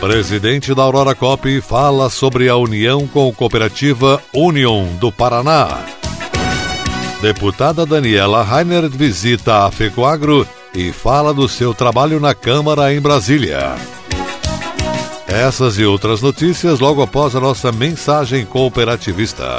Presidente da Aurora Cop fala sobre a união com a cooperativa Union do Paraná. Deputada Daniela Rainer visita a Fecoagro e fala do seu trabalho na Câmara em Brasília. Essas e outras notícias logo após a nossa mensagem cooperativista.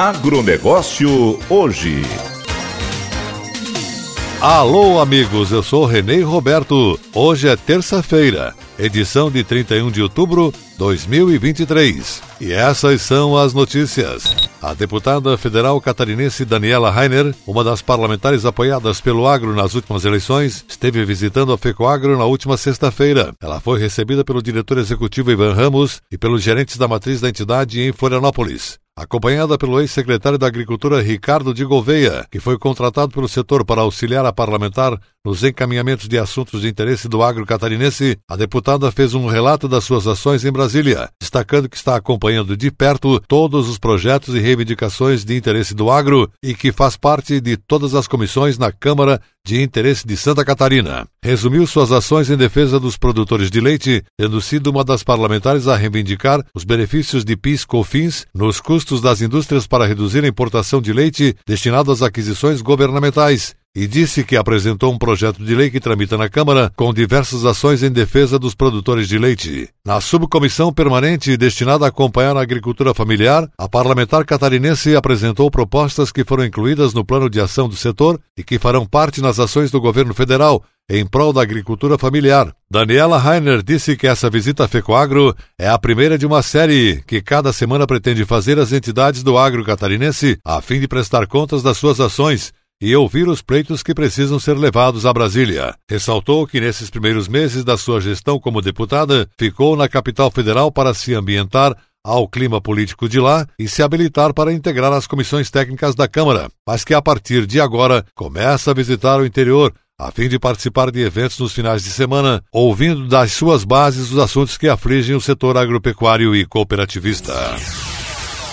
Agronegócio hoje. Alô, amigos, eu sou Renê Roberto. Hoje é terça-feira, edição de 31 de outubro de 2023. E essas são as notícias. A deputada federal catarinense Daniela Rainer, uma das parlamentares apoiadas pelo agro nas últimas eleições, esteve visitando a FECOAGRO na última sexta-feira. Ela foi recebida pelo diretor executivo Ivan Ramos e pelos gerentes da matriz da entidade em Florianópolis acompanhada pelo ex-secretário da Agricultura Ricardo de Gouveia, que foi contratado pelo setor para auxiliar a parlamentar nos encaminhamentos de assuntos de interesse do agro catarinense, a deputada fez um relato das suas ações em Brasília, destacando que está acompanhando de perto todos os projetos e reivindicações de interesse do agro e que faz parte de todas as comissões na Câmara de Interesse de Santa Catarina. Resumiu suas ações em defesa dos produtores de leite, tendo sido uma das parlamentares a reivindicar os benefícios de PIS/COFINS nos custos das indústrias para reduzir a importação de leite destinado às aquisições governamentais e disse que apresentou um projeto de lei que tramita na Câmara com diversas ações em defesa dos produtores de leite. Na subcomissão permanente destinada a acompanhar a agricultura familiar, a parlamentar catarinense apresentou propostas que foram incluídas no plano de ação do setor e que farão parte nas ações do governo federal em prol da agricultura familiar. Daniela Rainer disse que essa visita a Fecoagro é a primeira de uma série que cada semana pretende fazer às entidades do agro catarinense a fim de prestar contas das suas ações e ouvir os pleitos que precisam ser levados a Brasília. Ressaltou que nesses primeiros meses da sua gestão como deputada, ficou na capital federal para se ambientar ao clima político de lá e se habilitar para integrar as comissões técnicas da Câmara, mas que a partir de agora começa a visitar o interior a fim de participar de eventos nos finais de semana, ouvindo das suas bases os assuntos que afligem o setor agropecuário e cooperativista.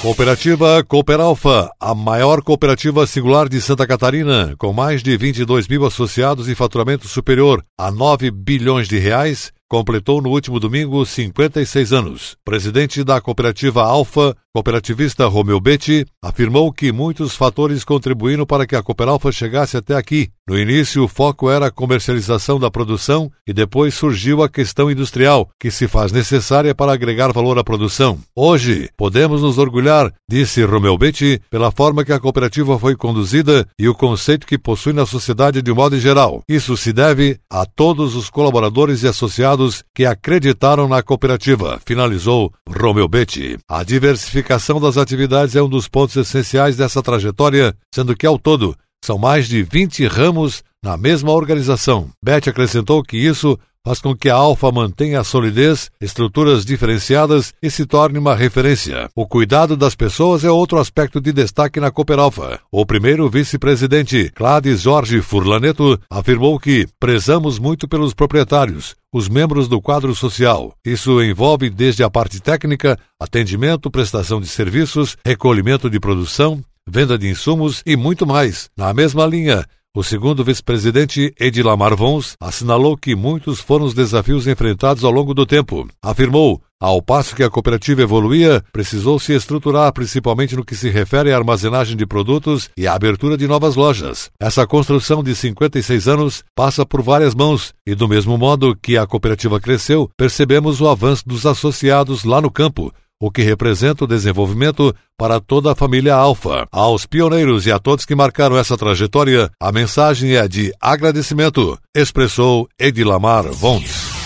Cooperativa Cooperalfa, a maior cooperativa singular de Santa Catarina, com mais de 22 mil associados e faturamento superior a 9 bilhões de reais, completou no último domingo 56 anos. Presidente da cooperativa Alfa, cooperativista Romeu Betti, afirmou que muitos fatores contribuíram para que a Cooperalfa chegasse até aqui. No início, o foco era a comercialização da produção e depois surgiu a questão industrial, que se faz necessária para agregar valor à produção. Hoje, podemos nos orgulhar, disse Romeu Betti, pela forma que a cooperativa foi conduzida e o conceito que possui na sociedade de modo geral. Isso se deve a todos os colaboradores e associados que acreditaram na cooperativa, finalizou Romeu Betti. A diversificação das atividades é um dos pontos essenciais dessa trajetória, sendo que, ao todo, São mais de 20 ramos na mesma organização. Beth acrescentou que isso faz com que a Alfa mantenha a solidez, estruturas diferenciadas e se torne uma referência. O cuidado das pessoas é outro aspecto de destaque na Cooper Alfa. O primeiro vice-presidente, Clades Jorge Furlaneto, afirmou que prezamos muito pelos proprietários, os membros do quadro social. Isso envolve desde a parte técnica, atendimento, prestação de serviços, recolhimento de produção, venda de insumos e muito mais. Na mesma linha, o segundo vice-presidente, Edilamar Vons, assinalou que muitos foram os desafios enfrentados ao longo do tempo. Afirmou, ao passo que a cooperativa evoluía, precisou se estruturar principalmente no que se refere à armazenagem de produtos e à abertura de novas lojas. Essa construção de 56 anos passa por várias mãos e, do mesmo modo que a cooperativa cresceu, percebemos o avanço dos associados lá no campo, o que representa o desenvolvimento para toda a família Alfa. Aos pioneiros e a todos que marcaram essa trajetória, a mensagem é de agradecimento, expressou Edilamar Vons.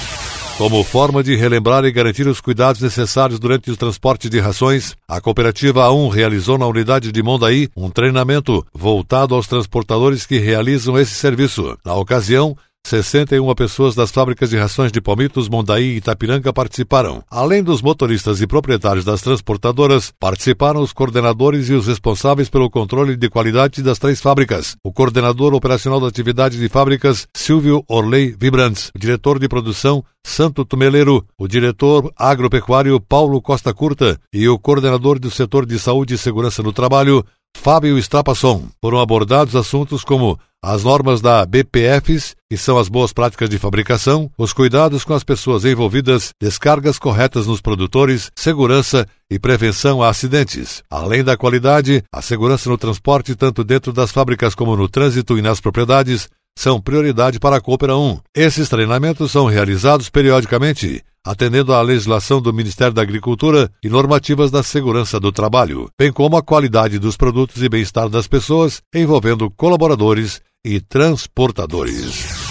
Como forma de relembrar e garantir os cuidados necessários durante o transporte de rações, a Cooperativa A1 realizou na unidade de Mondaí um treinamento voltado aos transportadores que realizam esse serviço. Na ocasião, 61 pessoas das fábricas de rações de palmitos Mondaí e Itapiranga participaram. Além dos motoristas e proprietários das transportadoras, participaram os coordenadores e os responsáveis pelo controle de qualidade das três fábricas. O coordenador operacional da atividade de fábricas, Silvio Orley Vibrants, o diretor de produção, Santo Tumeleiro, o diretor agropecuário Paulo Costa Curta e o coordenador do setor de saúde e segurança no trabalho, Fábio Strapasson. Foram abordados assuntos como as normas da BPFs, que são as boas práticas de fabricação, os cuidados com as pessoas envolvidas, descargas corretas nos produtores, segurança e prevenção a acidentes. Além da qualidade, a segurança no transporte, tanto dentro das fábricas como no trânsito e nas propriedades, são prioridade para a Coopera 1. Esses treinamentos são realizados periodicamente, atendendo à legislação do Ministério da Agricultura e normativas da segurança do trabalho, bem como a qualidade dos produtos e bem-estar das pessoas, envolvendo colaboradores e transportadores.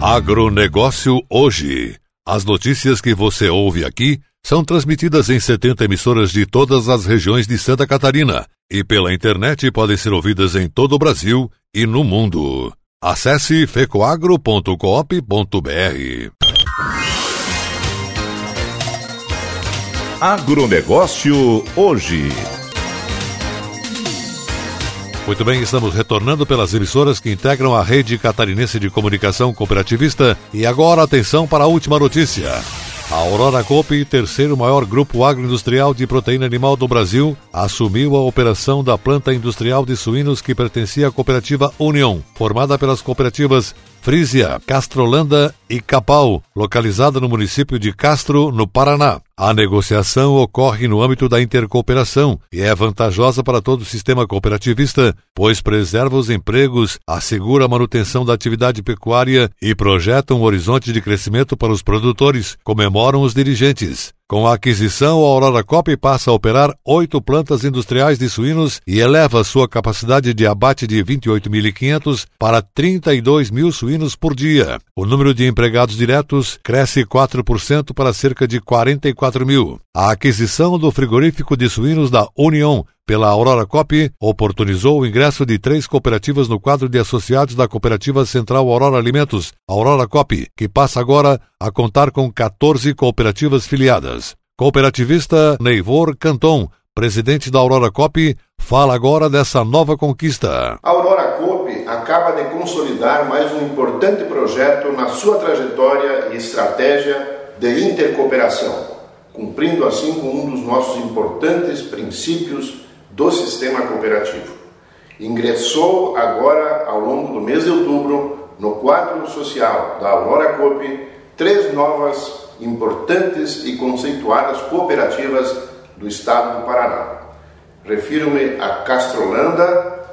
Agronegócio hoje. As notícias que você ouve aqui são transmitidas em 70 emissoras de todas as regiões de Santa Catarina e pela internet podem ser ouvidas em todo o Brasil e no mundo. Acesse fecoagro.coop.br. Agronegócio hoje. Muito bem, estamos retornando pelas emissoras que integram a rede catarinense de comunicação cooperativista. E agora, atenção para a última notícia. A Aurora Coop, terceiro maior grupo agroindustrial de proteína animal do Brasil, assumiu a operação da planta industrial de suínos que pertencia à cooperativa União, formada pelas cooperativas Frisia, Castrolanda e Capal, localizada no município de Castro, no Paraná. A negociação ocorre no âmbito da intercooperação e é vantajosa para todo o sistema cooperativista, pois preserva os empregos, assegura a manutenção da atividade pecuária e projeta um horizonte de crescimento para os produtores, comemoram os dirigentes. Com a aquisição, a Aurora Cop passa a operar oito plantas industriais de suínos e eleva sua capacidade de abate de 28.500 para 32 mil suínos por dia. O número de empregados diretos cresce 4% para cerca de 44 mil. A aquisição do frigorífico de suínos da União pela Aurora Cop oportunizou o ingresso de três cooperativas no quadro de associados da Cooperativa Central Aurora Alimentos, Aurora Cop, que passa agora a contar com 14 cooperativas filiadas. Cooperativista Neivor Canton, presidente da Aurora Cop, fala agora dessa nova conquista. A Aurora Cop acaba de consolidar mais um importante projeto na sua trajetória e estratégia de intercooperação, cumprindo assim com um dos nossos importantes princípios do sistema cooperativo. Ingressou agora, ao longo do mês de outubro, no quadro social da Aurora Coop, três novas, importantes e conceituadas cooperativas do estado do Paraná. Refiro-me a Castrolanda,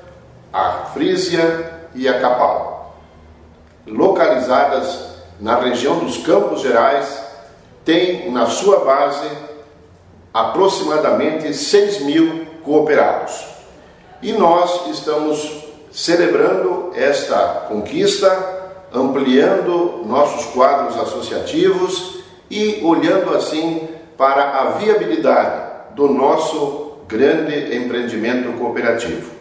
a Frísia e a Capal. Localizadas na região dos Campos Gerais, tem na sua base aproximadamente 6 mil cooperados. E nós estamos celebrando esta conquista, ampliando nossos quadros associativos e olhando assim para a viabilidade do nosso grande empreendimento cooperativo.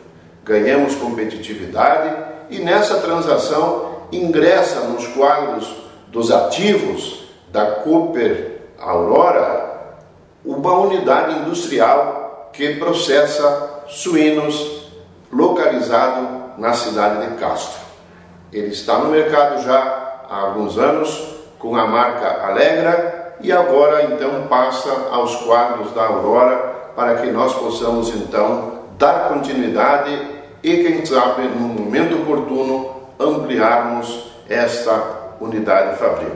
Ganhamos competitividade e nessa transação ingressa nos quadros dos ativos da Cooper Aurora uma unidade industrial que processa suínos localizado na cidade de Castro. Ele está no mercado já há alguns anos com a marca Alegra e agora então passa aos quadros da Aurora para que nós possamos então dar continuidade e quem sabe no momento oportuno ampliarmos esta unidade fabril.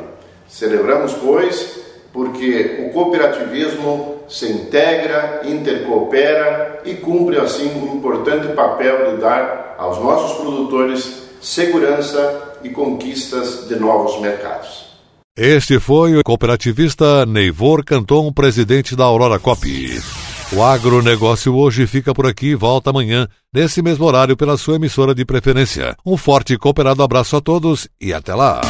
Celebramos, pois, porque o cooperativismo se integra, intercoopera e cumpre assim um importante papel de dar aos nossos produtores segurança e conquistas de novos mercados. Este foi o cooperativista Neivor Canton, presidente da Aurora Cop. O agronegócio hoje fica por aqui e volta amanhã, nesse mesmo horário, pela sua emissora de preferência. Um forte e cooperado abraço a todos e até lá!